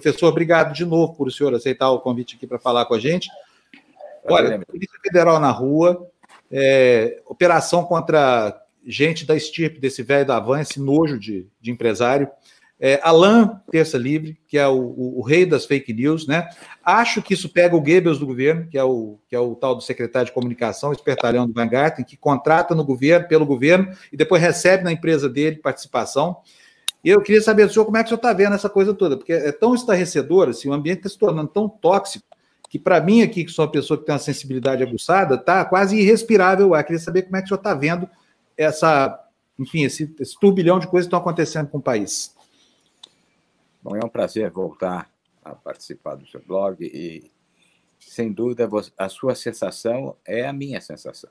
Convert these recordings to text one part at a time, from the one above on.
Professor, obrigado de novo por o senhor aceitar o convite aqui para falar com a gente. Olha, Polícia Federal na rua, é, operação contra gente da estirpe desse velho da van, esse nojo de, de empresário. É, Alain Terça Livre, que é o, o, o, rei das fake news, né? Acho que isso pega o Goebbels do governo, que é o, que é o tal do secretário de comunicação, espertalhão do Van Garten, que contrata no governo, pelo governo, e depois recebe na empresa dele participação. Eu queria saber do senhor como é que o senhor está vendo essa coisa toda, porque é tão estarrecedor, assim, o ambiente está se tornando tão tóxico, que para mim aqui, que sou uma pessoa que tem uma sensibilidade aguçada, está quase irrespirável. Eu queria saber como é que o senhor está vendo essa, enfim, esse, esse turbilhão de coisas que estão acontecendo com o país. Bom, é um prazer voltar a participar do seu blog e, sem dúvida, a sua sensação é a minha sensação.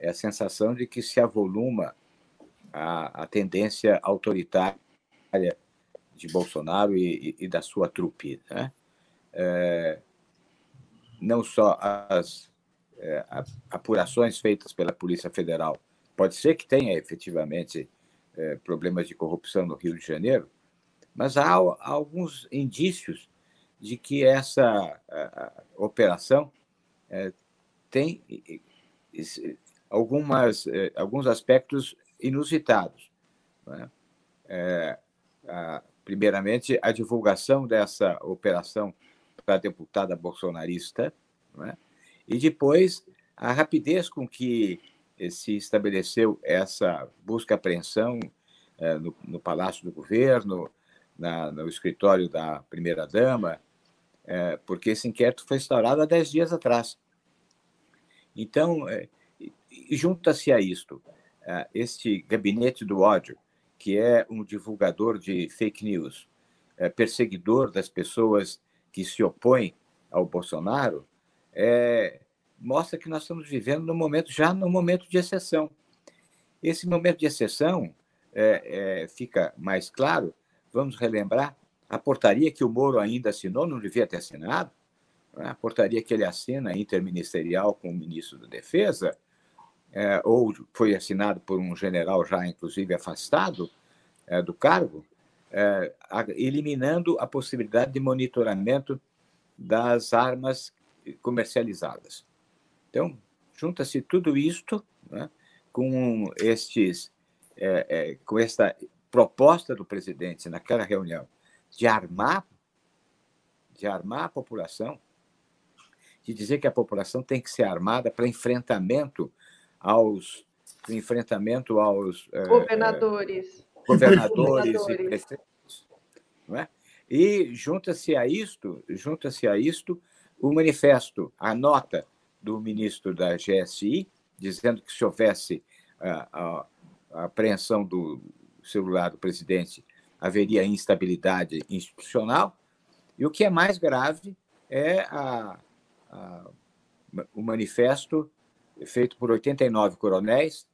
É a sensação de que se avoluma a, a tendência autoritária de Bolsonaro e, e, e da sua trupe. Né? É, não só as é, apurações feitas pela Polícia Federal, pode ser que tenha efetivamente é, problemas de corrupção no Rio de Janeiro, mas há, há alguns indícios de que essa a, a operação é, tem algumas, é, alguns aspectos inusitados. Né? É, a, primeiramente, a divulgação dessa operação para a deputada bolsonarista, né? e depois a rapidez com que se estabeleceu essa busca-apreensão é, no, no Palácio do Governo, na, no escritório da primeira-dama, é, porque esse inquérito foi instaurado há dez dias atrás. Então, junta-se a isto este gabinete do ódio, que é um divulgador de fake news, é, perseguidor das pessoas que se opõem ao Bolsonaro, é, mostra que nós estamos vivendo no momento já no momento de exceção. Esse momento de exceção é, é, fica mais claro vamos relembrar, a portaria que o Moro ainda assinou, não devia ter assinado, né? a portaria que ele assina interministerial com o ministro da Defesa, é, ou foi assinado por um general já, inclusive, afastado é, do cargo, é, eliminando a possibilidade de monitoramento das armas comercializadas. Então, junta-se tudo isto né, com estes, é, é, com esta proposta do presidente naquela reunião de armar, de armar a população, de dizer que a população tem que ser armada para enfrentamento aos enfrentamento aos governadores, é, governadores, governadores. e prefeitos, não é? E junta-se a isto, junta-se a isto o manifesto, a nota do ministro da GSI, dizendo que se houvesse a, a, a apreensão do, celular do presidente haveria instabilidade institucional. E o que é mais grave é a, a, o manifesto feito por 89 coronéis,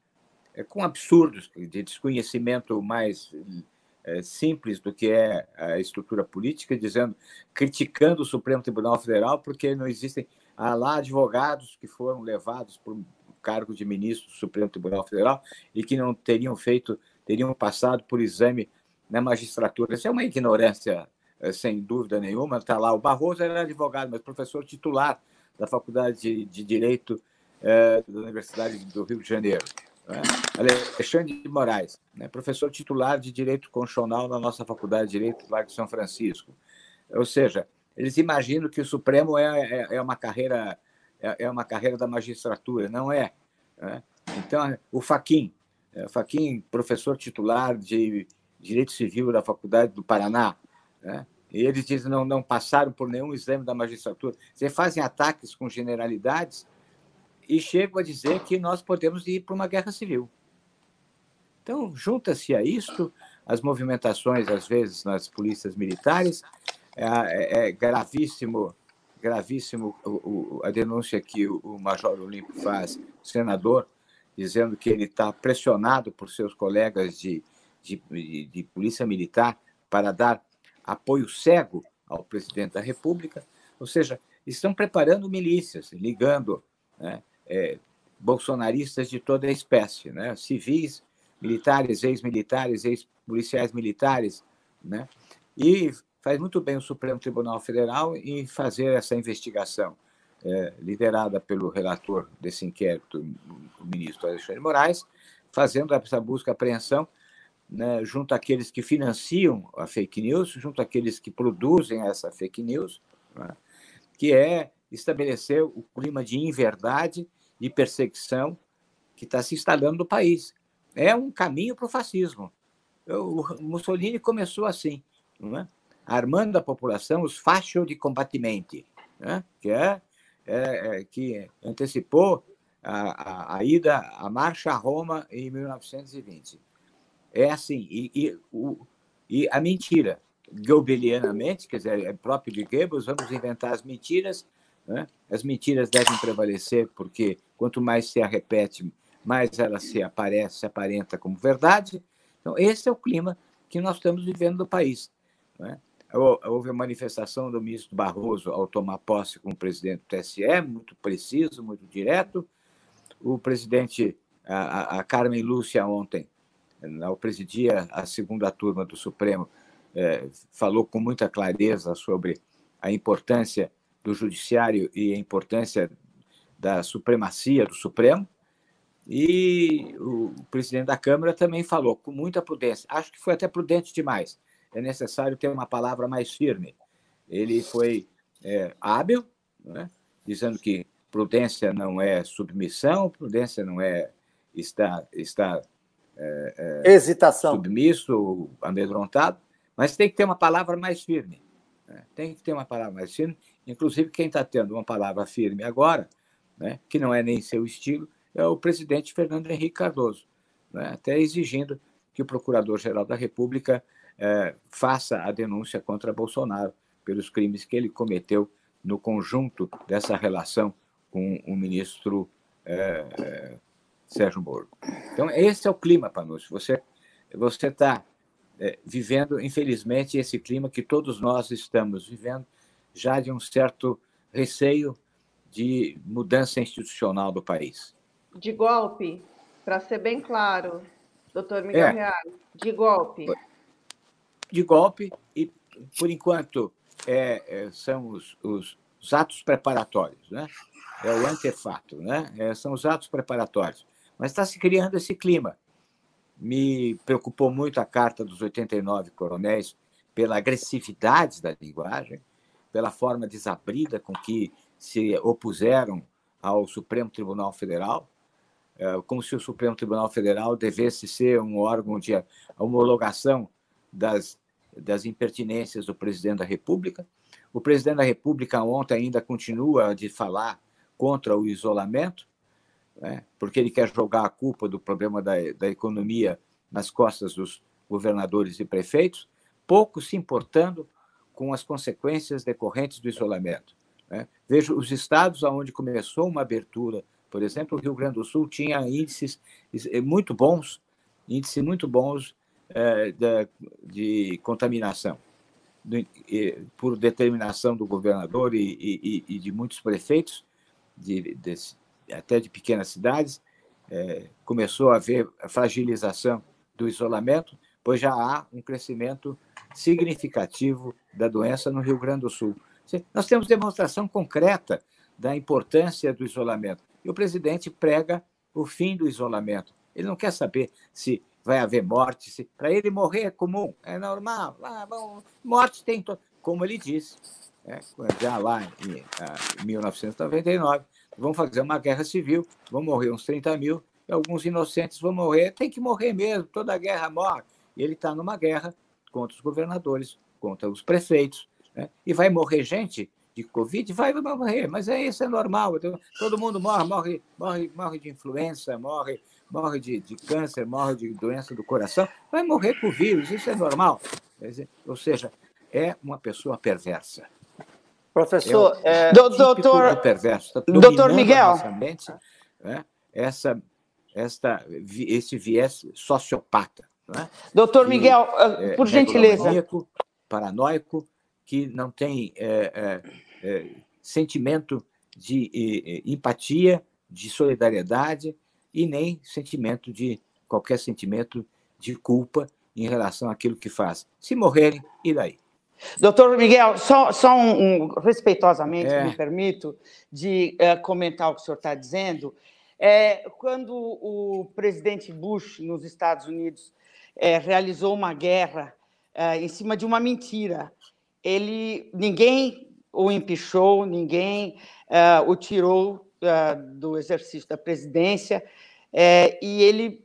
é, com absurdos de desconhecimento mais é, simples do que é a estrutura política, dizendo, criticando o Supremo Tribunal Federal porque não existem há lá advogados que foram levados por cargo de ministro do Supremo Tribunal Federal e que não teriam feito teriam passado por exame na magistratura. Isso é uma ignorância, eh, sem dúvida nenhuma. Está lá, o Barroso era advogado, mas professor titular da Faculdade de, de Direito é, da Universidade do Rio de Janeiro. Né? Alexandre de Moraes, né? professor titular de Direito Constitucional na nossa Faculdade de Direito lá de São Francisco. Ou seja, eles imaginam que o Supremo é, é, é uma carreira é, é, uma carreira da magistratura, não é. Né? Então, o Faquim, é, Faquim, professor titular de Direito Civil da Faculdade do Paraná, né? e eles dizem não não passaram por nenhum exame da magistratura. Você fazem ataques com generalidades e chegam a dizer que nós podemos ir para uma guerra civil. Então, junta-se a isto as movimentações, às vezes, nas polícias militares, é, é, é gravíssimo gravíssimo o, o, a denúncia que o, Major Olímpio faz, senador, dizendo que ele está pressionado por seus colegas de, de, de, polícia militar para dar apoio cego ao presidente da República, ou seja, estão preparando milícias, ligando né, é, bolsonaristas de toda a espécie, né, civis, militares, ex-militares, ex-policiais militares, né, e faz muito bem o Supremo Tribunal Federal em fazer essa investigação, é, liderada pelo relator desse inquérito, o ministro Alexandre Moraes, fazendo essa busca e apreensão né, junto àqueles que financiam a fake news, junto àqueles que produzem essa fake news, né, que é estabelecer o clima de inverdade e perseguição que está se instalando no país. É um caminho para o fascismo. O Mussolini começou assim, é? armando a população os fascio de combattimenti, né? que, é, é, é, que antecipou a, a, a, ida, a marcha a Roma em 1920. É assim, e, e, o, e a mentira, goebbelianamente, quer dizer, é próprio de Goebbels, vamos inventar as mentiras, né? as mentiras devem prevalecer, porque quanto mais se a repete, mais ela se aparece, se aparenta como verdade. Então, esse é o clima que nós estamos vivendo no país. Né? Houve a manifestação do ministro Barroso ao tomar posse como presidente do TSE, muito preciso, muito direto. O presidente, a, a Carmen Lúcia, ontem, ao presidir a segunda turma do Supremo, é, falou com muita clareza sobre a importância do Judiciário e a importância da supremacia do Supremo. E o presidente da Câmara também falou com muita prudência. Acho que foi até prudente demais. É necessário ter uma palavra mais firme. Ele foi é, hábil, né? dizendo que prudência não é submissão, prudência não é estar, estar é, é, hesitação, submisso, amedrontado, mas tem que ter uma palavra mais firme. Né? Tem que ter uma palavra mais firme. Inclusive, quem está tendo uma palavra firme agora, né, que não é nem seu estilo, é o presidente Fernando Henrique Cardoso, né, até exigindo que o Procurador-Geral da República é, faça a denúncia contra Bolsonaro pelos crimes que ele cometeu no conjunto dessa relação com o ministro é, é, Sérgio Moro. Então, esse é o clima, Panúcio. Você está vivendo, infelizmente, esse clima que todos nós estamos vivendo, já de um certo receio de mudança institucional do país. De golpe, para ser bem claro, doutor Miguel é, Real, de golpe. De golpe, e por enquanto é, é, são os, os, os, atos preparatórios, né? é o antefato, né? É, são os atos preparatórios. Mas está se criando esse clima. Me preocupou muito a carta dos 89 coronéis pela agressividade da linguagem, pela forma desabrida com que se opuseram ao Supremo Tribunal Federal, é, como se o Supremo Tribunal Federal devesse ser um órgão de homologação das, das impertinências do presidente da República. O presidente da República ontem ainda continua de falar contra o isolamento, né, porque ele quer jogar a culpa do problema da, da economia nas costas dos governadores e prefeitos, pouco se importando com as consequências decorrentes do isolamento. Né? Vejo os estados onde começou uma abertura, por exemplo, o Rio Grande do Sul tinha índices eh, muito bons, índices muito bons é, de, de, contaminação, por determinação do governador e, e, e de muitos prefeitos, de, de, até de pequenas cidades, é, começou a haver a fragilização do isolamento, pois já há um crescimento significativo da doença no Rio Grande do Sul. Nós temos demonstração concreta da importância do isolamento. E o presidente prega o fim do isolamento. Ele não quer saber se vai haver morte, se para ele morrer é comum, é normal. Ah, bom, morte tem to... como ele disse, né? já lá em, ah, em 1999, vão fazer uma guerra civil, vão morrer uns 30 mil, alguns inocentes vão morrer, tem que morrer mesmo, toda guerra morre. E ele está numa guerra contra os governadores, contra os prefeitos. Né? E vai morrer gente de Covid? Vai, vai morrer, mas é isso, é normal. Então, todo mundo morre, morre, morre, morre de influenza, morre, morre de, de câncer, morre de doença do coração. Vai morrer com vírus, isso é normal. Ou seja, é uma pessoa perversa. Professor, é, é doutor, perverso, tá doutor Miguel, mente, né? essa, esta, esse viés sociopata. Né? Doutor Miguel, é, por gentileza. Maníaco, paranoico, que não tem é, é, é sentimento de empatia, de solidariedade e nem sentimento de qualquer sentimento de culpa em relação àquilo que faz. Se morrerem, e daí? Doutor Miguel, só, só um, um respeitosamente, é. me permito, de uh, comentar o que o senhor está dizendo. É, quando o presidente Bush, nos Estados Unidos, é, realizou uma guerra é, em cima de uma mentira, ele, ninguém o empichou, ninguém é, o tirou é, do exercício da presidência, e ele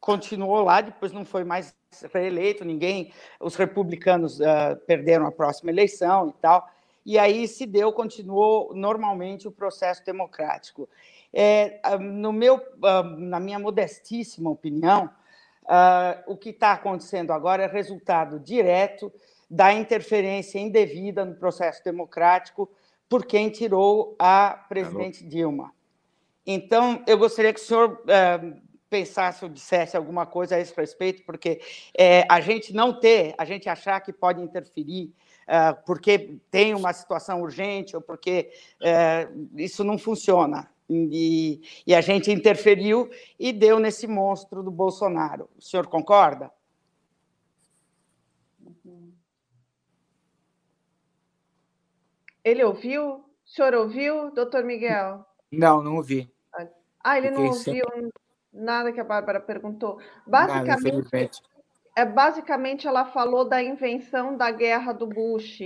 continuou lá, depois não foi mais reeleito, ninguém, os republicanos uh, perderam a próxima eleição e tal, e aí se deu, continuou normalmente o processo democrático. É, ah, no meu, uh, na minha modestíssima opinião, uh, o que está acontecendo agora é resultado direto da interferência indevida no processo democrático por quem tirou a presidente Dilma. Então, eu gostaria que o senhor pensasse ou dissesse alguma coisa a esse respeito, porque é, a gente não ter, a gente achar que pode interferir é, porque tem uma situação urgente ou porque é, isso não funciona. E, e, a gente interferiu e deu nesse monstro do Bolsonaro. O senhor concorda? Ele ouviu? O senhor ouviu, doutor Miguel? Não, não ouvi. Ah, ele não ouviu. Nada que a Bárbara perguntou. Basicamente, Nada, é, basicamente, ela falou da invenção da guerra do Bush,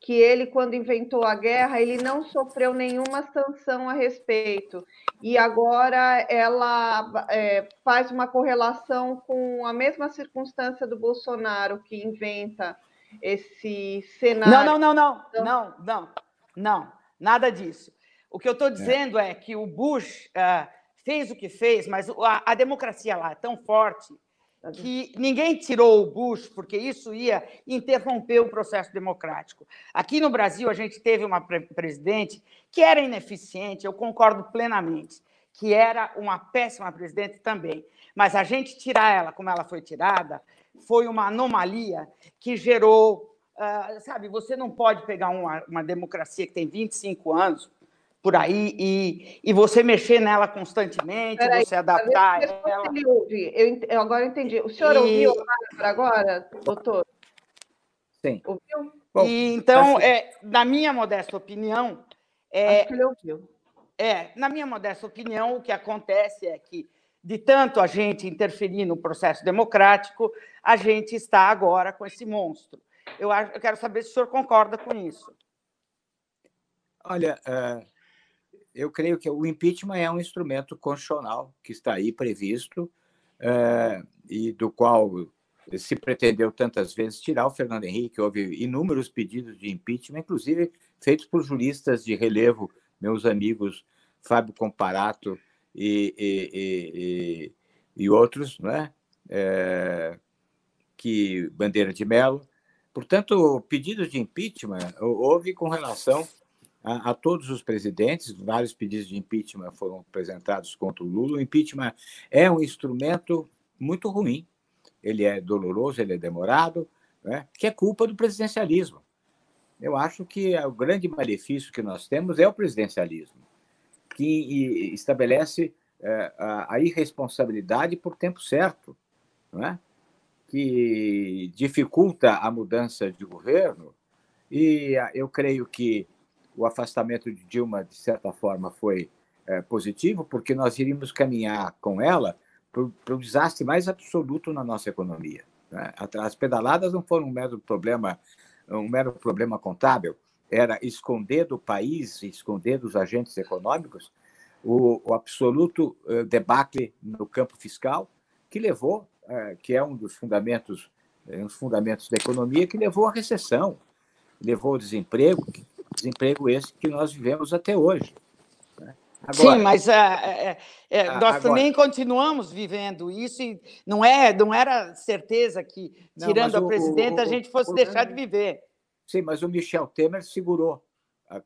que ele, quando inventou a guerra, ele não sofreu nenhuma sanção a respeito. E agora ela é, faz uma correlação com a mesma circunstância do Bolsonaro, que inventa esse cenário. Não, não, não, não, então não, não, não, nada disso. O que eu estou é. dizendo é. é. que o Bush. Uh, fez o que fez, mas a, a democracia lá é tão forte que ninguém tirou o Bush, porque isso ia interromper o processo democrático. Aqui no Brasil, a gente teve uma presidente que era ineficiente, eu concordo plenamente, que era uma péssima presidente também. Mas a gente tirar ela como ela foi tirada foi uma anomalia que gerou. Uh, sabe, você não pode pegar uma, uma democracia que tem 25 anos por aí e, e você mexer nela constantemente, Peraí, você adaptar ela. Ele ouve. Eu, eu agora entendi. O senhor e... ouviu agora, doutor? Sim. Ouviu? Bom, e, então, assim... é, na minha modesta opinião, é, Acho que ele ouviu. É, na minha modesta opinião, o que acontece é que, de tanto a gente interferir no processo democrático, a gente está agora com esse monstro. Eu, acho, eu quero saber se o senhor concorda com isso. Olha, uh, eu creio que o impeachment é um instrumento constitucional que está aí previsto é, e do qual se pretendeu tantas vezes tirar o Fernando Henrique. Houve inúmeros pedidos de impeachment, inclusive feitos por juristas de relevo, meus amigos Fábio Comparato e, e, e, e outros, né? É, que Bandeira de Mello. Portanto, pedidos de impeachment houve com relação a, a, todos os presidentes, vários pedidos de impeachment foram apresentados contra o Lula. O impeachment é um instrumento muito ruim, ele é doloroso, ele é demorado, né? que é culpa do presidencialismo. Eu acho que o grande malefício que nós temos é o presidencialismo, que estabelece é, a, irresponsabilidade por tempo certo, não é? que dificulta a mudança de governo. E eu creio que o afastamento de Dilma, de certa forma, foi é, positivo, porque nós iríamos caminhar com ela para o desastre mais absoluto na nossa economia. Né? As pedaladas não foram um mero problema, um mero problema contábil, era esconder do país, esconder dos agentes econômicos o, o absoluto uh, debacle no campo fiscal que levou, uh, que é um dos fundamentos, um dos fundamentos da economia, que levou à recessão, levou ao desemprego, desemprego esse que nós vivemos até hoje. Né? Agora, Sim, mas é, é, nós agora, também continuamos vivendo isso e não é, não era certeza que tirando não, a presidenta o, a gente fosse o, deixar de viver. Sim, mas o Michel Temer segurou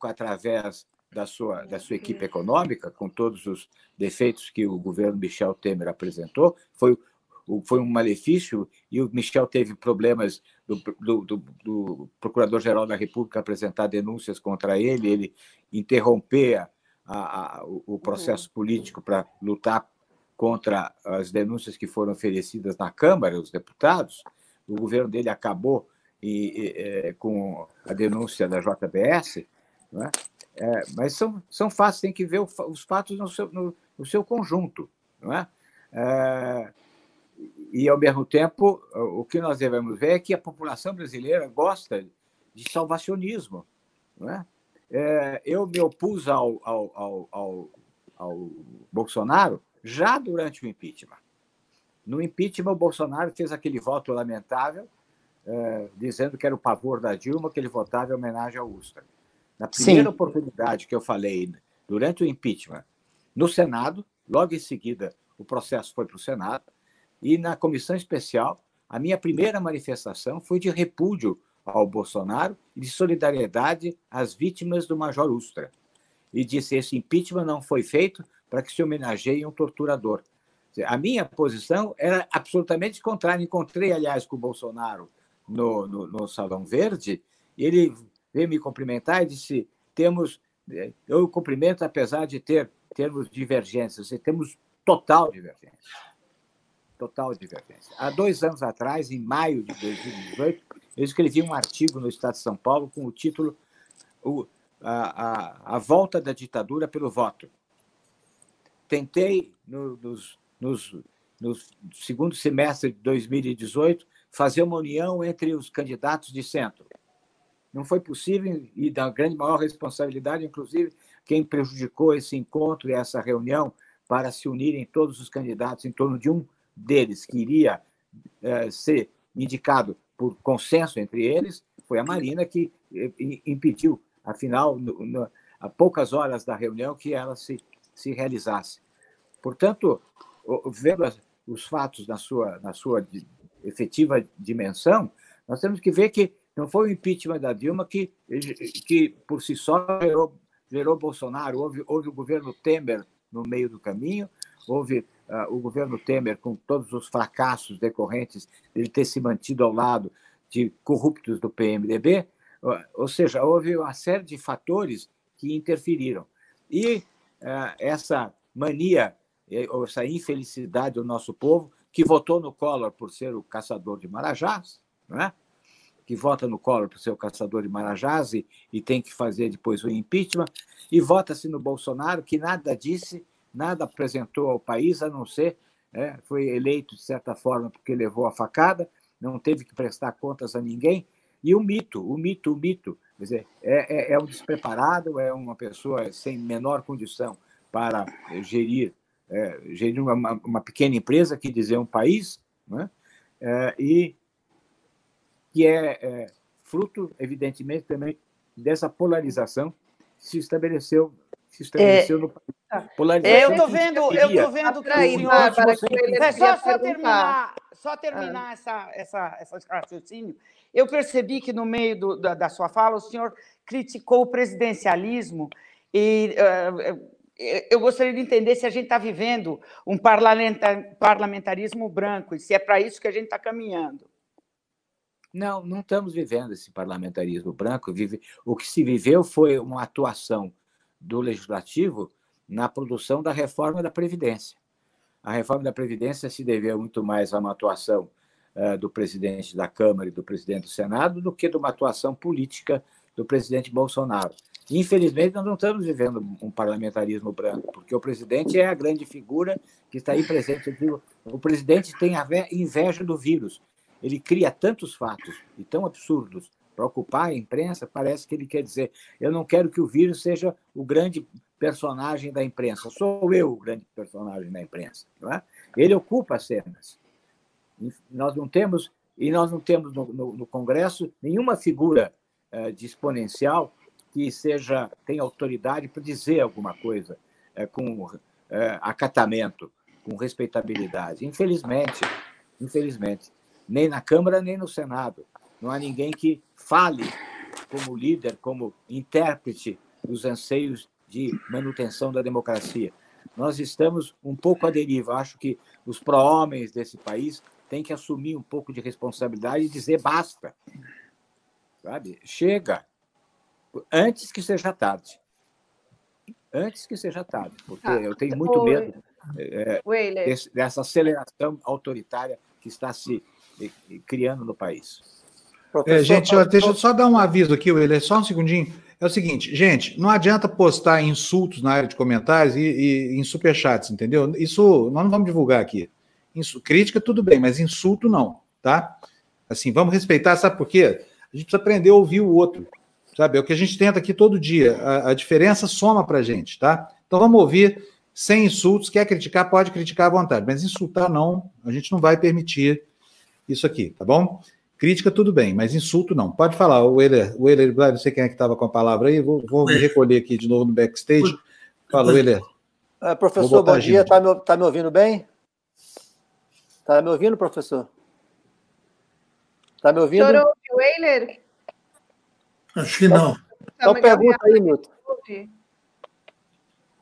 através da sua da sua equipe econômica, com todos os defeitos que o governo Michel Temer apresentou, foi foi um malefício e o Michel teve problemas do, do, do, do Procurador-Geral da República apresentar denúncias contra ele, ele interromper a, a, o processo político para lutar contra as denúncias que foram oferecidas na Câmara, os deputados. O governo dele acabou e, e, com a denúncia da JBS, é? É, mas são, são fatos, tem que ver os fatos no seu, no, no seu conjunto. Não é? é? e, ao mesmo tempo, o que nós devemos ver é que a população brasileira gosta de salvacionismo. Não é? é eu me opus ao, ao, ao, ao, ao Bolsonaro já durante o impeachment. No impeachment, o Bolsonaro fez aquele voto lamentável, é, dizendo que era o pavor da Dilma, que ele votava em homenagem ao Ustra. Na primeira Sim. oportunidade que eu falei durante o impeachment, no Senado, logo em seguida o processo foi para o Senado, e na comissão especial, a minha primeira manifestação foi de repúdio ao Bolsonaro e de solidariedade às vítimas do Major Ustra. E disse: esse impeachment não foi feito para que se homenageie um torturador. A minha posição era absolutamente contrária. Encontrei, aliás, com o Bolsonaro no, no, no Salão Verde, e ele veio me cumprimentar e disse: temos, eh, eu cumprimento apesar de ter termos divergências, temos total divergência. Total divergência. Há dois anos atrás, em maio de 2018, eu escrevi um artigo no Estado de São Paulo com o título o, a, a, a Volta da Ditadura pelo Voto. Tentei, no, nos, nos, no segundo semestre de 2018, fazer uma união entre os candidatos de centro. Não foi possível, e da grande maior responsabilidade, inclusive, quem prejudicou esse encontro e essa reunião para se unirem todos os candidatos em torno de um deles que iria eh, ser indicado por consenso entre eles, foi a Marina que eh, impediu, afinal, no, no, a poucas horas da reunião, que ela se, se realizasse. Portanto, vendo os fatos na sua, na sua efetiva dimensão, nós temos que ver que não foi o impeachment da Dilma que, que por si só, gerou, gerou Bolsonaro. Houve, houve o governo Temer no meio do caminho, houve uh, o governo Temer com todos os fracassos decorrentes de ter se mantido ao lado de corruptos do PMDB, uh, ou seja, houve uma série de fatores que interferiram. E uh, essa mania, essa infelicidade do nosso povo, que votou no Collor por ser o caçador de Marajás, não é? que vota no Collor para ser o caçador de Marajás e, e tem que fazer depois o impeachment, e vota-se no Bolsonaro, que nada disse, nada apresentou ao país, a não ser, é, foi eleito de certa forma porque levou a facada, não teve que prestar contas a ninguém, e o mito, o mito, o mito, quer dizer, é, é, é um despreparado, é uma pessoa sem menor condição para gerir, é, gerir uma, uma, pequena empresa, que dizer um país, né? É, e que é, é fruto, evidentemente, também dessa polarização que se estabeleceu, se estabeleceu é, no país. Tá. Polarização eu estou vendo, eu estou vendo que aí, Bárbara, que é só, só terminar, só terminar ah. essa, essa, essa raciocínio. Eu percebi que no meio do, da, da, sua fala o senhor criticou o presidencialismo e uh, eu gostaria de entender se a gente está vivendo um parlamentarismo branco e se é para isso que a gente está caminhando. Não, não estamos vivendo esse parlamentarismo branco. O que se viveu foi uma atuação do legislativo na produção da reforma da Previdência. A reforma da Previdência se deveu muito mais a uma atuação uh, do presidente da Câmara e do presidente do Senado do que de uma atuação política do presidente Bolsonaro. Infelizmente, nós não estamos vivendo um parlamentarismo branco, porque o presidente é a grande figura que está aí presente. Digo, o presidente tem inveja do vírus ele cria tantos fatos e tão absurdos para ocupar a imprensa, parece que ele quer dizer: eu não quero que o vírus seja o grande personagem da imprensa, sou eu o grande personagem da imprensa. É? Ele ocupa as cenas. Nós não temos, e nós não temos no, no, no Congresso nenhuma figura uh, de exponencial que seja tenha autoridade para dizer alguma coisa uh, com uh, acatamento, com respeitabilidade. Infelizmente, infelizmente nem na Câmara, nem no Senado. Não há ninguém que fale como líder, como intérprete dos anseios de manutenção da democracia. Nós estamos um pouco à deriva. Acho que os pró-homens desse país têm que assumir um pouco de responsabilidade e dizer basta. Sabe? Chega. Antes que seja tarde. Antes que seja tarde, porque ah, eu tenho muito medo é, dessa aceleração autoritária que está se criando no país. É, gente, ó, deixa eu só dar um aviso aqui, William, só um segundinho. É o seguinte, gente, não adianta postar insultos na área de comentários e, e em superchats, entendeu? Isso nós não vamos divulgar aqui. Insu, crítica, tudo bem, mas insulto não, tá? Assim, vamos respeitar, sabe por quê? A gente precisa aprender a ouvir o outro, sabe? É o que a gente tenta aqui todo dia. A, a diferença soma pra gente, tá? Então vamos ouvir sem insultos. Quer criticar, pode criticar à vontade, mas insultar não, a gente não vai permitir isso aqui, tá bom? Crítica, tudo bem, mas insulto não. Pode falar, o Euler, o Euler, não sei quem é que estava com a palavra aí, vou, vou me recolher aqui de novo no backstage. Fala, Euler. É, professor, bom dia, está me, tá me ouvindo bem? Está me ouvindo, professor? Está me ouvindo? O senhor Euler? Acho que não. Então, pergunta aí, Milton.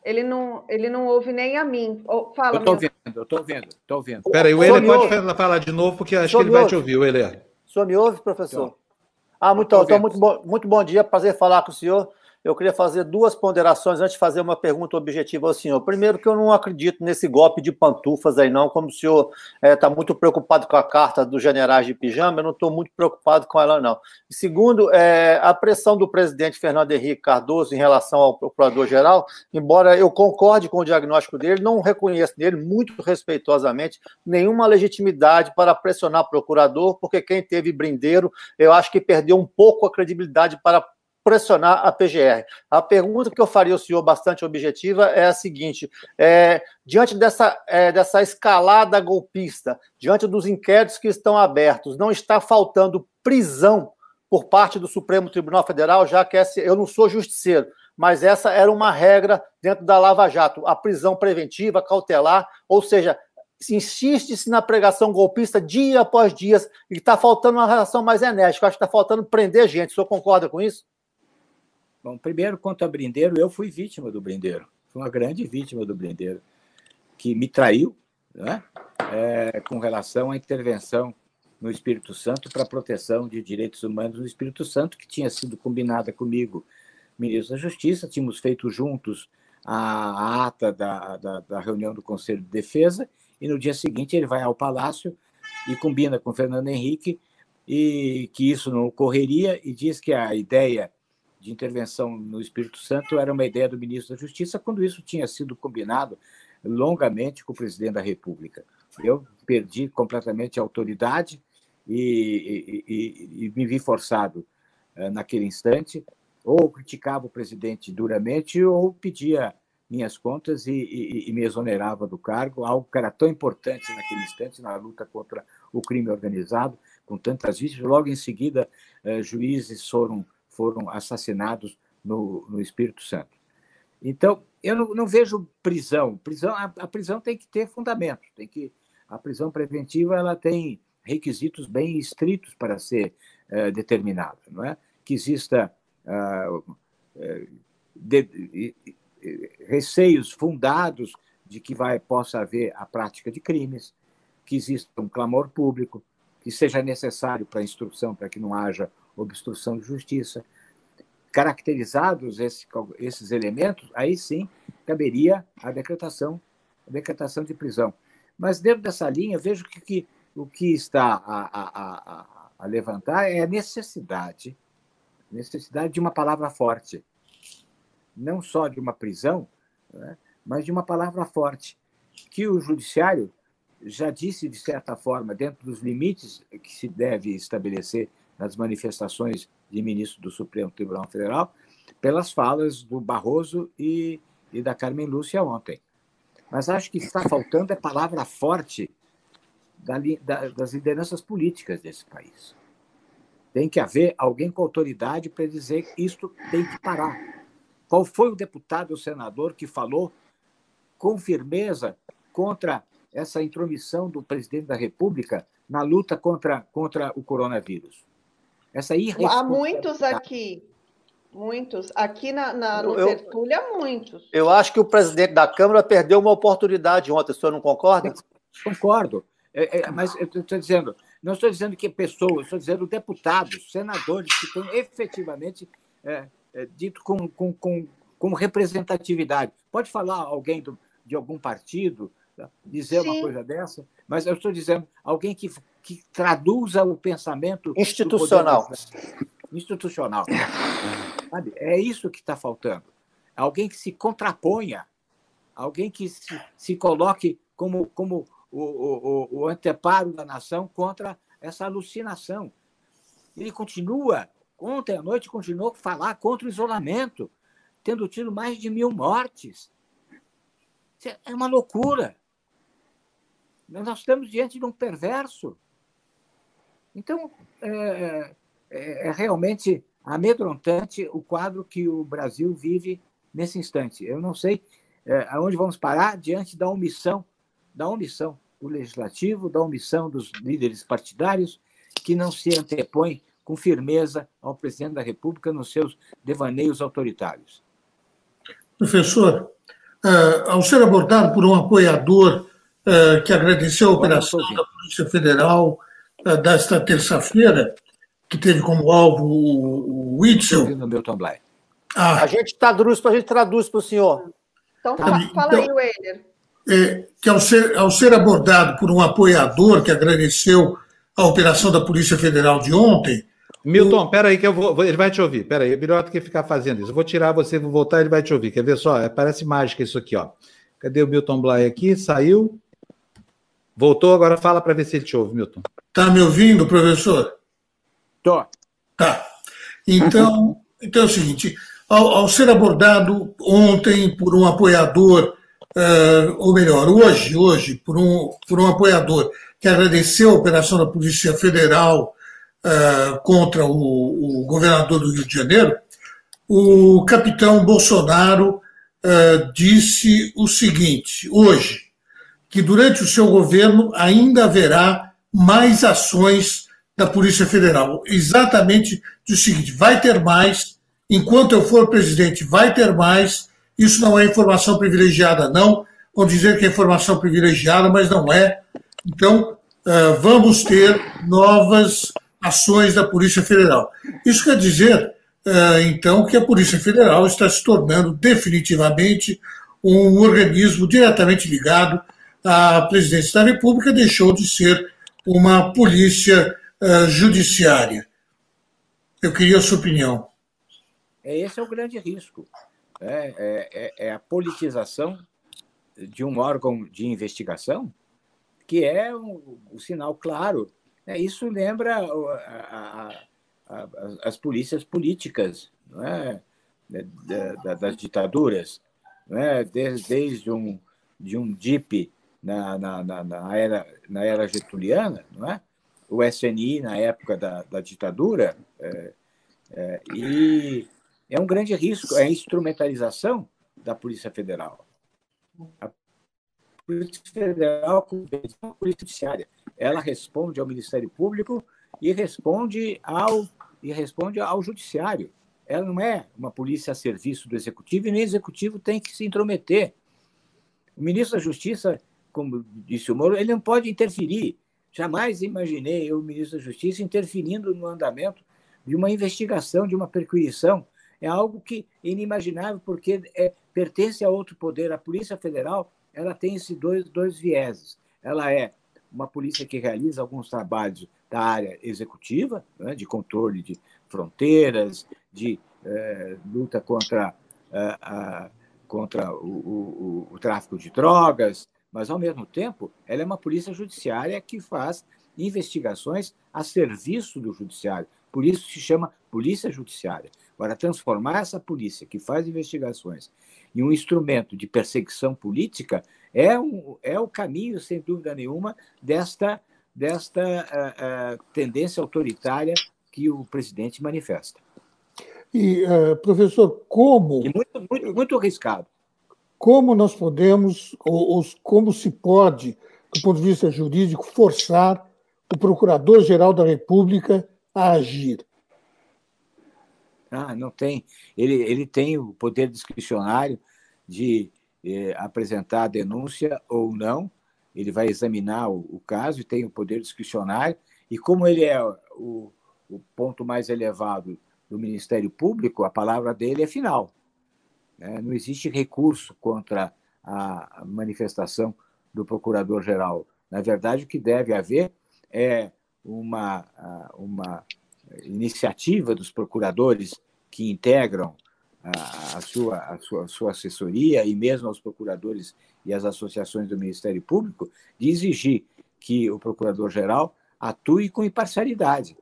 Ele não, ele não ouve nem a mim. Fala, eu estou ouvindo, eu estou ouvindo, estou ouvindo. Espera aí, o Euler pode ouve. falar de novo, porque acho que ele vai te ouvir, o Euler. O senhor me ouve, professor? Então, ah, muito, então, muito, bom, muito bom dia, prazer falar com o senhor. Eu queria fazer duas ponderações antes de fazer uma pergunta objetiva ao senhor. Primeiro, que eu não acredito nesse golpe de pantufas aí, não. Como o senhor está é, muito preocupado com a carta dos generais de pijama, eu não estou muito preocupado com ela, não. Segundo, é, a pressão do presidente Fernando Henrique Cardoso em relação ao procurador-geral, embora eu concorde com o diagnóstico dele, não reconheço nele, muito respeitosamente, nenhuma legitimidade para pressionar o procurador, porque quem teve brindeiro, eu acho que perdeu um pouco a credibilidade para pressionar a PGR. A pergunta que eu faria ao senhor, bastante objetiva, é a seguinte: é, diante dessa, é, dessa escalada golpista, diante dos inquéritos que estão abertos, não está faltando prisão por parte do Supremo Tribunal Federal, já que essa, eu não sou justiceiro, mas essa era uma regra dentro da Lava Jato, a prisão preventiva, cautelar, ou seja, insiste-se na pregação golpista dia após dia, e está faltando uma relação mais enérgica. Acho que está faltando prender gente. O senhor concorda com isso? Bom, primeiro, quanto a Brindeiro, eu fui vítima do Brindeiro. Fui uma grande vítima do Brindeiro, que me traiu né? É, com relação à intervenção no Espírito Santo para a proteção de direitos humanos no Espírito Santo, que tinha sido combinada comigo, ministro da Justiça. Tínhamos feito juntos a, ata da, da, da reunião do Conselho de Defesa, e no dia seguinte ele vai ao Palácio e combina com Fernando Henrique e que isso não ocorreria e diz que a ideia de intervenção no Espírito Santo era uma ideia do ministro da Justiça, quando isso tinha sido combinado longamente com o presidente da República. Eu perdi completamente a autoridade e, e, e, e me vi forçado uh, naquele instante, ou criticava o presidente duramente, ou pedia minhas contas e, me exonerava do cargo, algo que era tão importante naquele instante na luta contra o crime organizado, com tantas vítimas. Logo em seguida, uh, juízes foram foram assassinados no, no Espírito Santo. Então, eu não, não vejo prisão. prisão a, a, prisão tem que ter fundamento, tem que a prisão preventiva ela tem requisitos bem estritos para ser uh, determinada, não é? Que exista de, de, receios fundados de que vai possa haver a prática de crimes, que exista um clamor público, que seja necessário para a instrução para que não haja obstrução de justiça. Caracterizados esse, esses elementos, aí sim caberia a decretação, a decretação de prisão. Mas dentro dessa linha, vejo que, que o que está a, a, a, levantar é a necessidade, necessidade de uma palavra forte, não só de uma prisão, né, mas de uma palavra forte, que o judiciário já disse de certa forma dentro dos limites que se deve estabelecer nas manifestações de ministro do Supremo Tribunal Federal, pelas falas do Barroso e, e da Carmen Lúcia ontem. Mas acho que está faltando é palavra forte da, da, das lideranças políticas desse país. Tem que haver alguém com autoridade para dizer que isto tem que parar. Qual foi o deputado ou senador que falou com firmeza contra essa intromissão do presidente da República na luta contra, contra o coronavírus? Essa Há muitos aqui. Muitos. Aqui na, na no eu, Tertúlia, muitos. Eu acho que o presidente da Câmara perdeu uma oportunidade ontem. O senhor não concorda? Concordo. É, é, mas eu estou dizendo, não estou dizendo que pessoas, estou dizendo deputados, senadores que têm efetivamente é, é, dito com, com, com, com, representatividade. Pode falar alguém do, de algum partido, tá? dizer Sim. uma coisa dessa, mas eu estou dizendo alguém que que traduza o pensamento institucional. Institucional. Sabe? É isso que está faltando. Alguém que se contraponha, alguém que se, se coloque como, como o, o, o anteparo da nação contra essa alucinação. Ele continua, ontem à noite, continuou a falar contra o isolamento, tendo tido mais de mil mortes. É uma loucura. Nós estamos diante de um perverso. Então, é, é, é realmente amedrontante o quadro que o Brasil vive nesse instante. Eu não sei é, aonde vamos parar diante da omissão, da omissão do legislativo, da omissão dos líderes partidários que não se antepõem com firmeza ao presidente da República nos seus devaneios autoritários. Professor, uh, ao ser abordado por um apoiador uh, que agradeceu a operação da Polícia Federal desta terça-feira, que teve como alvo o, Witzel. Milton Bly. Ah. A gente traduz para a gente traduz para o senhor. Então, tá. fala então, aí, Weiler. É, que ao ser, ao ser abordado por um apoiador que agradeceu a operação da Polícia Federal de ontem. Milton, o... peraí que eu vou. Ele vai te ouvir. Peraí, é melhor do que ficar fazendo isso. Eu vou tirar você, vou voltar, ele vai te ouvir. Quer ver só? É, parece mágica isso aqui, ó. Cadê o Milton Bly aqui? Saiu. Voltou, agora fala para ver se ele te ouve, Milton. Tá me ouvindo, professor? Tô. Tá. Então, então é o seguinte: ao, ao ser abordado ontem por um apoiador, uh, ou melhor, hoje, hoje, por um, por um apoiador que agradeceu a operação da Polícia Federal uh, contra o, o, governador do Rio de Janeiro, o capitão Bolsonaro uh, disse o seguinte, hoje, que durante o seu governo ainda haverá mais ações da Polícia Federal. Exatamente o seguinte: vai ter mais, enquanto eu for presidente, vai ter mais. Isso não é informação privilegiada, não. Vão dizer que é informação privilegiada, mas não é. Então, uh, vamos ter novas ações da Polícia Federal. Isso quer dizer, uh, então, que a Polícia Federal está se tornando definitivamente um organismo diretamente ligado à presidência da República, deixou de ser uma polícia uh, judiciária. Eu queria a sua opinião. Esse é o grande risco. É, é, é, é a politização de um órgão de investigação que é um, um sinal claro. É, isso lembra a, a, a, as polícias políticas não é? Da, da, das ditaduras, é? desde, desde um, de um DIP na, na, na, na, era, na era getuliana, não é? o SNI na época da, da ditadura, é, é, e é um grande risco é a instrumentalização da Polícia Federal. A Polícia Federal uma polícia judiciária. Ela responde ao Ministério Público e responde ao e responde ao judiciário. Ela não é uma polícia a serviço do executivo e nem o executivo tem que se intrometer. O ministro da Justiça, como disse o Moro, ele não pode interferir. Jamais imaginei o ministro da Justiça interferindo no andamento de uma investigação, de uma perquisição. É algo que é inimaginável, porque é, pertence a outro poder. A Polícia Federal ela tem esses dois, dois vieses. Ela é uma polícia que realiza alguns trabalhos da área executiva, né, de controle de fronteiras, de é, luta contra, a, contra o, o, o, tráfico de drogas, mas, ao mesmo tempo, ela é uma polícia judiciária que faz investigações a serviço do judiciário. Por isso se chama polícia judiciária. Agora, transformar essa polícia que faz investigações em um instrumento de perseguição política é, um, é o caminho, sem dúvida nenhuma, desta, desta uh, uh, tendência autoritária que o presidente manifesta. E, uh, professor, como. E muito, muito, muito arriscado. Como nós podemos, ou, ou como se pode, do ponto de vista jurídico, forçar o Procurador-Geral da República a agir? Ah, não tem. Ele, ele tem o poder discricionário de eh, apresentar a denúncia ou não. Ele vai examinar o, o, caso e tem o poder discricionário. E como ele é o, o ponto mais elevado do Ministério Público, a palavra dele é final. Né? Não existe recurso contra a manifestação do Procurador-Geral. Na verdade, o que deve haver é uma, uma iniciativa dos procuradores que integram a, sua, a, sua, a sua assessoria e mesmo aos procuradores e às associações do Ministério Público de exigir que o procurador-geral atue com imparcialidade.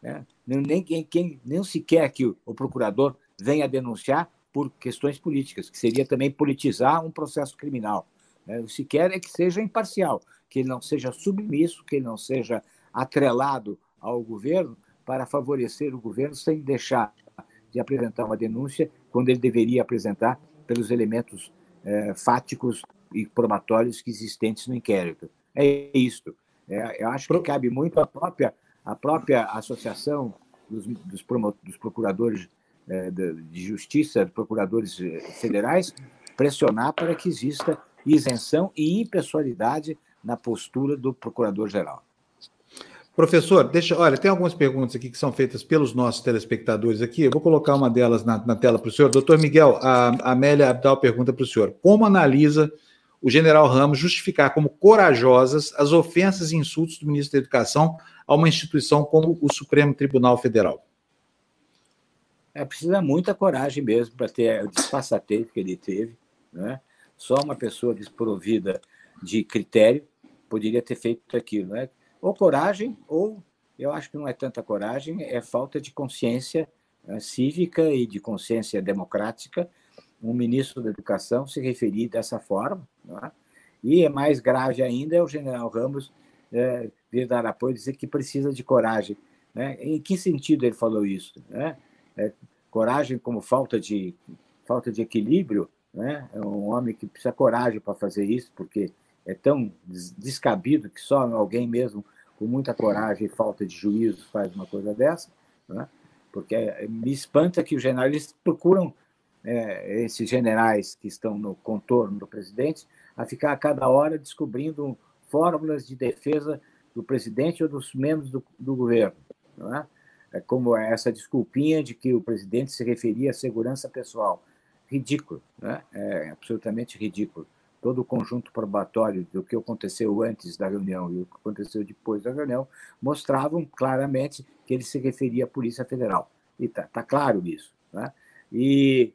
Né? Nem, quem, nem sequer que o, o procurador venha denunciar por questões políticas, que seria também politizar um processo criminal. Né? O que quer é que seja imparcial, que ele não seja submisso, que ele não seja atrelado ao governo para favorecer o governo sem deixar de apresentar uma denúncia quando ele deveria apresentar pelos elementos é, fáticos e probatórios que existentes no inquérito. É isto. É, eu acho que cabe muito à própria, à própria associação dos, dos, dos procuradores de justiça, procuradores é, federais, pressionar para que exista isenção e impessoalidade na postura do procurador-geral. Professor, deixa, olha, tem algumas perguntas aqui que são feitas pelos nossos telespectadores aqui. Eu vou colocar uma delas na, na tela para o senhor. Doutor Miguel, a Amélia Abdal pergunta para o senhor: como analisa o general Ramos justificar como corajosas as ofensas e insultos do ministro da Educação a uma instituição como o Supremo Tribunal Federal? É, precisa muita coragem mesmo para ter o disfarçatez que ele teve. Né? Só uma pessoa desprovida de critério poderia ter feito aquilo. Né? ou coragem, ou eu acho que não é tanta coragem, é falta de consciência é, cívica e de consciência democrática um ministro da Educação se referir dessa forma. É? E é mais grave ainda é o general Ramos é, vir dar apoio e dizer que precisa de coragem. Né? Em que sentido ele falou isso? Né? É, coragem como falta de, falta de equilíbrio? Né? É um homem que precisa coragem para fazer isso, porque é tão descabido que só alguém mesmo com muita coragem e falta de juízo faz uma coisa dessa, né? porque me espanta que os generais procuram é, esses generais que estão no contorno do presidente a ficar a cada hora descobrindo fórmulas de defesa do presidente ou dos membros do, do governo. Não é? É como essa desculpinha de que o presidente se referia à segurança pessoal. Ridículo, né? é absolutamente ridículo todo o conjunto probatório do que aconteceu antes da reunião e o que aconteceu depois da reunião mostravam claramente que ele se referia à Polícia Federal. E está tá claro isso. Né? E,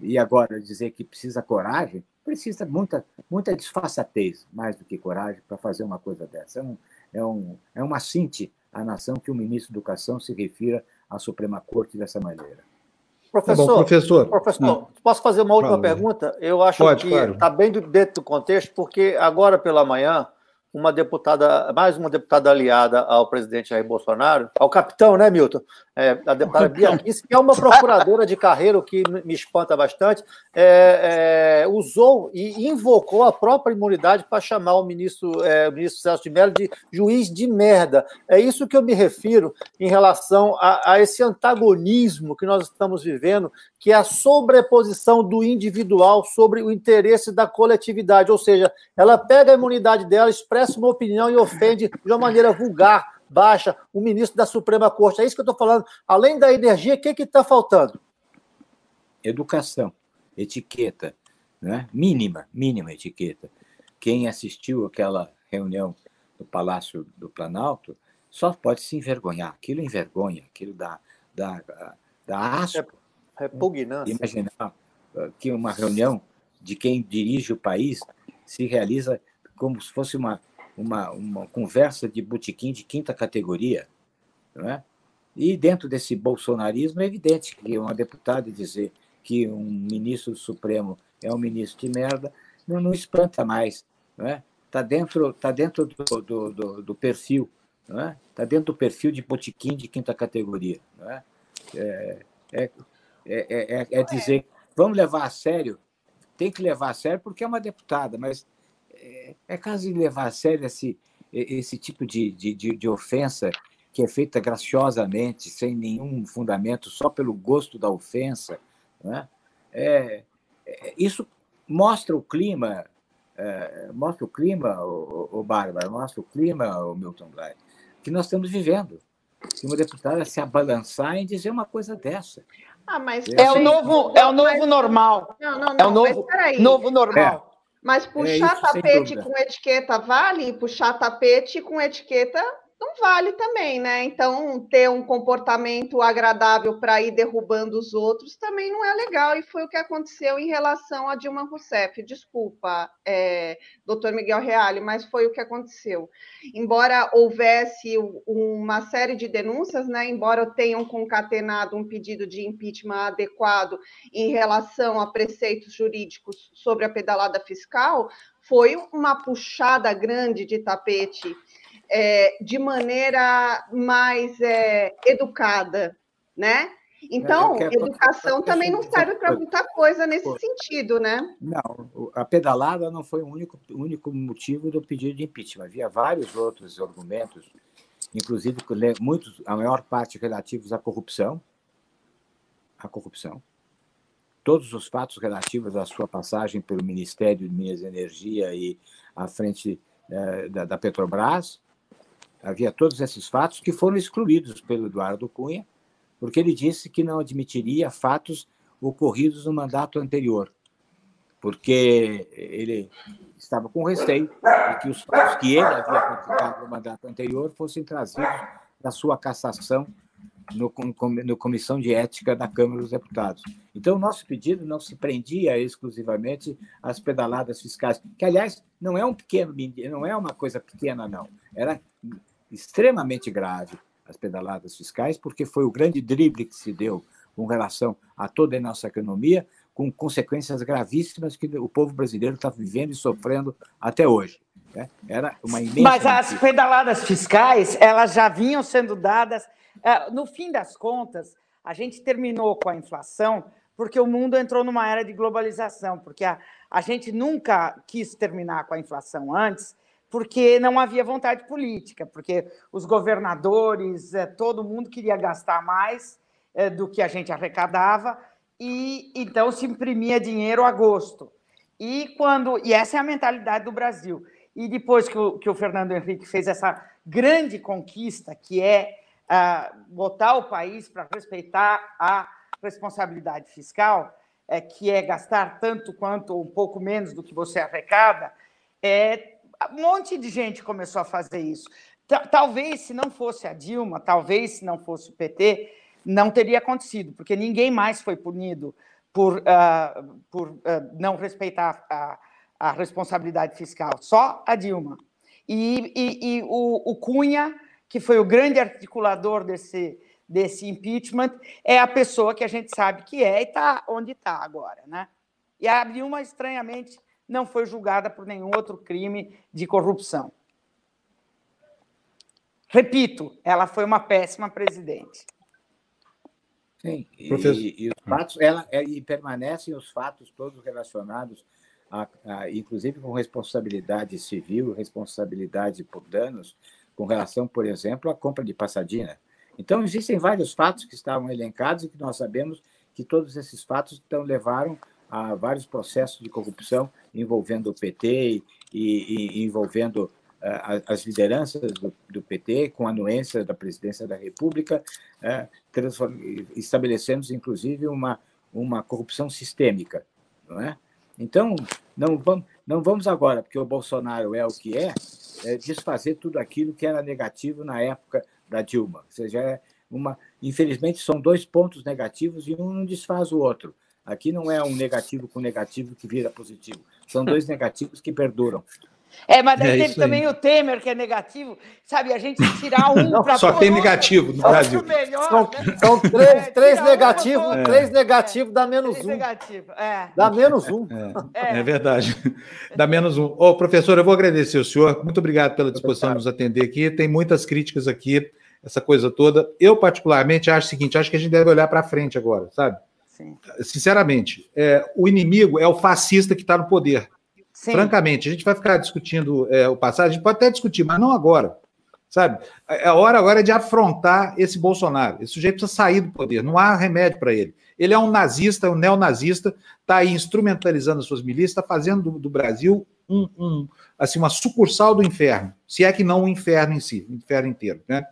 e agora dizer que precisa coragem, precisa muita, muita disfarçatez, mais do que coragem, para fazer uma coisa dessa. É, um, é, um, é uma cinte à nação que o ministro da Educação se refira à Suprema Corte dessa maneira. Professor, tá bom, professor, professor posso fazer uma última pergunta? Eu acho Pode, que está claro. bem dentro do contexto, porque agora pela manhã uma deputada, mais uma deputada aliada ao presidente Jair Bolsonaro, ao capitão, né, Milton? É, a deputada Bia Kiss, que é uma procuradora de carreira, o que me espanta bastante, é, é, usou e invocou a própria imunidade para chamar o ministro, é, o ministro Celso de Mello de juiz de merda. É isso que eu me refiro em relação a, a esse antagonismo que nós estamos vivendo, que é a sobreposição do individual sobre o interesse da coletividade, ou seja, ela pega a imunidade dela, expressa uma opinião e ofende de uma maneira vulgar baixa, o ministro da Suprema Corte. É isso que eu estou falando. Além da energia, o que está faltando? Educação, etiqueta, né? mínima, mínima etiqueta. Quem assistiu aquela reunião no Palácio do Planalto só pode se envergonhar. Aquilo envergonha, aquilo dá, dá, dá asco. Repugnância. Imaginar ah, que uma reunião de quem dirige o país se realiza como se fosse uma uma, uma conversa de botequim de quinta categoria. Não é? E dentro desse bolsonarismo é evidente que uma deputada dizer que um ministro Supremo é um ministro de merda não, não espanta mais. Está é? Tá dentro, tá dentro do, do, do, do perfil. Está é? Tá dentro do perfil de botequim de quinta categoria. É? É, é, é, é, é dizer, vamos levar a sério, tem que levar a sério porque é uma deputada, mas é, é caso de levar a sério esse, esse tipo de, de, de, ofensa que é feita graciosamente, sem nenhum fundamento, só pelo gosto da ofensa. Né? É, é, isso mostra o clima, é, mostra o clima, o, Bárbara, mostra o clima, o Milton Bly, que nós estamos vivendo. Que uma deputada se abalançar em dizer uma coisa dessa. Ah, mas é, o novo, é o novo normal. Não, não, não. É o novo, novo normal. Mas é puxar é isso, tapete com etiqueta vale? Puxar tapete com etiqueta não vale também, né? Então, ter um comportamento agradável para ir derrubando os outros também não é legal, e foi o que aconteceu em relação a Dilma Rousseff. Desculpa, é, doutor Miguel Reale, mas foi o que aconteceu. Embora houvesse uma série de denúncias, né? Embora tenham concatenado um pedido de impeachment adequado em relação a preceitos jurídicos sobre a pedalada fiscal, foi uma puxada grande de tapete é, de maneira mais é, educada, né? Então, é, educação também não serve para muita coisa nesse sentido, né? Não, a pedalada não foi o único, único motivo do pedido de impeachment. Havia vários outros argumentos, inclusive muitos, a maior parte relativos à corrupção, à corrupção. Todos os fatos relativos à sua passagem pelo Ministério de Minas e Energia e à frente eh, da, da Petrobras, havia todos esses fatos que foram excluídos pelo Eduardo Cunha, porque ele disse que não admitiria fatos ocorridos no mandato anterior, porque ele estava com receio de que os fatos que ele havia praticado no mandato anterior fossem trazidos da sua cassação no, no Comissão de Ética da Câmara dos Deputados. Então, o nosso pedido não se prendia exclusivamente às pedaladas fiscais, que, aliás, não é um pequeno, não é uma coisa pequena, não. Era extremamente grave as pedaladas fiscais, porque foi o grande drible que se deu com relação a toda a nossa economia, com consequências gravíssimas que o povo brasileiro está vivendo e sofrendo até hoje. Né? Era uma imensa. Mas as pedaladas fiscais, elas já vinham sendo dadas. É, no fim das contas, a gente terminou com a inflação porque o mundo entrou numa era de globalização, porque a, a gente nunca quis terminar com a inflação antes, porque não havia vontade política, porque os governadores, é, todo mundo queria gastar mais é, do que a gente arrecadava, e então se imprimia dinheiro a gosto. E quando e essa é a mentalidade do Brasil. E depois que o, que o Fernando Henrique fez essa grande conquista, que é uh, botar o país para respeitar a responsabilidade fiscal, é, que é gastar tanto quanto ou um pouco menos do que você arrecada, é, um monte de gente começou a fazer isso. Talvez, se não fosse a Dilma, talvez, se não fosse o PT, não teria acontecido, porque ninguém mais foi punido por, uh, por uh, não respeitar a, a, responsabilidade fiscal, só a Dilma. E, e, e o, o, Cunha, que foi o grande articulador desse, desse impeachment, é a pessoa que a gente sabe que é e está onde está agora. Né? E a Dilma, estranhamente, não foi julgada por nenhum outro crime de corrupção. Repito, ela foi uma péssima presidente. Sim, e, e, os fatos, ela, é, e permanecem os fatos todos relacionados, a, a, inclusive com responsabilidade civil, responsabilidade por danos, com relação, por exemplo, à compra de Passadina. Então, existem vários fatos que estavam elencados e que nós sabemos que todos esses fatos então, levaram a vários processos de corrupção envolvendo o PT e, e envolvendo uh, as lideranças do, do, PT, com anuência da presidência da República, uh, estabelecendo, inclusive, uma, uma corrupção sistêmica. Não é? Então, não vamos, não vamos agora, porque o Bolsonaro é o que é, é desfazer tudo aquilo que era negativo na época da Dilma. Ou seja, é uma, infelizmente, são dois pontos negativos e um não desfaz o outro. Aqui não é um negativo com negativo que vira positivo. São dois negativos que perduram. É, mas é teve também o Temer, que é negativo. Sabe, a gente tirar um para. Só tem negativo no Brasil. Melhor, são, né? são três, é, três negativos, um, três negativos dá menos três um. Negativo, é. Dá menos um. É, é verdade. Dá menos um. Ô, professor, eu vou agradecer o senhor. Muito obrigado pela disposição de nos atender aqui. Tem muitas críticas aqui, essa coisa toda. Eu, particularmente, acho o seguinte: acho que a gente deve olhar para frente agora, sabe? Sim. Sinceramente, é, o inimigo é o fascista que está no poder. Sim. Francamente, a gente vai ficar discutindo é, o passado, a gente pode até discutir, mas não agora. Sabe? É, é a hora agora de afrontar esse Bolsonaro. Esse sujeito precisa sair do poder, não há remédio para ele. Ele é um nazista, um neonazista, está aí instrumentalizando as suas milícias, está fazendo do, do Brasil um, um, assim, uma sucursal do inferno, se é que não o inferno em si, o inferno inteiro. Né?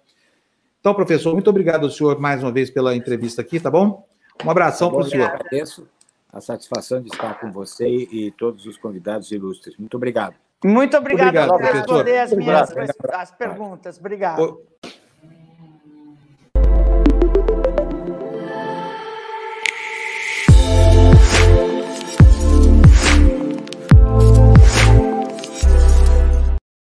Então, professor, muito obrigado ao senhor mais uma vez pela entrevista aqui, tá bom? Um abração para o senhor. Agradeço a satisfação de estar com você e todos os convidados ilustres. Muito obrigado. Muito obrigado por responder as minhas as perguntas. Obrigado.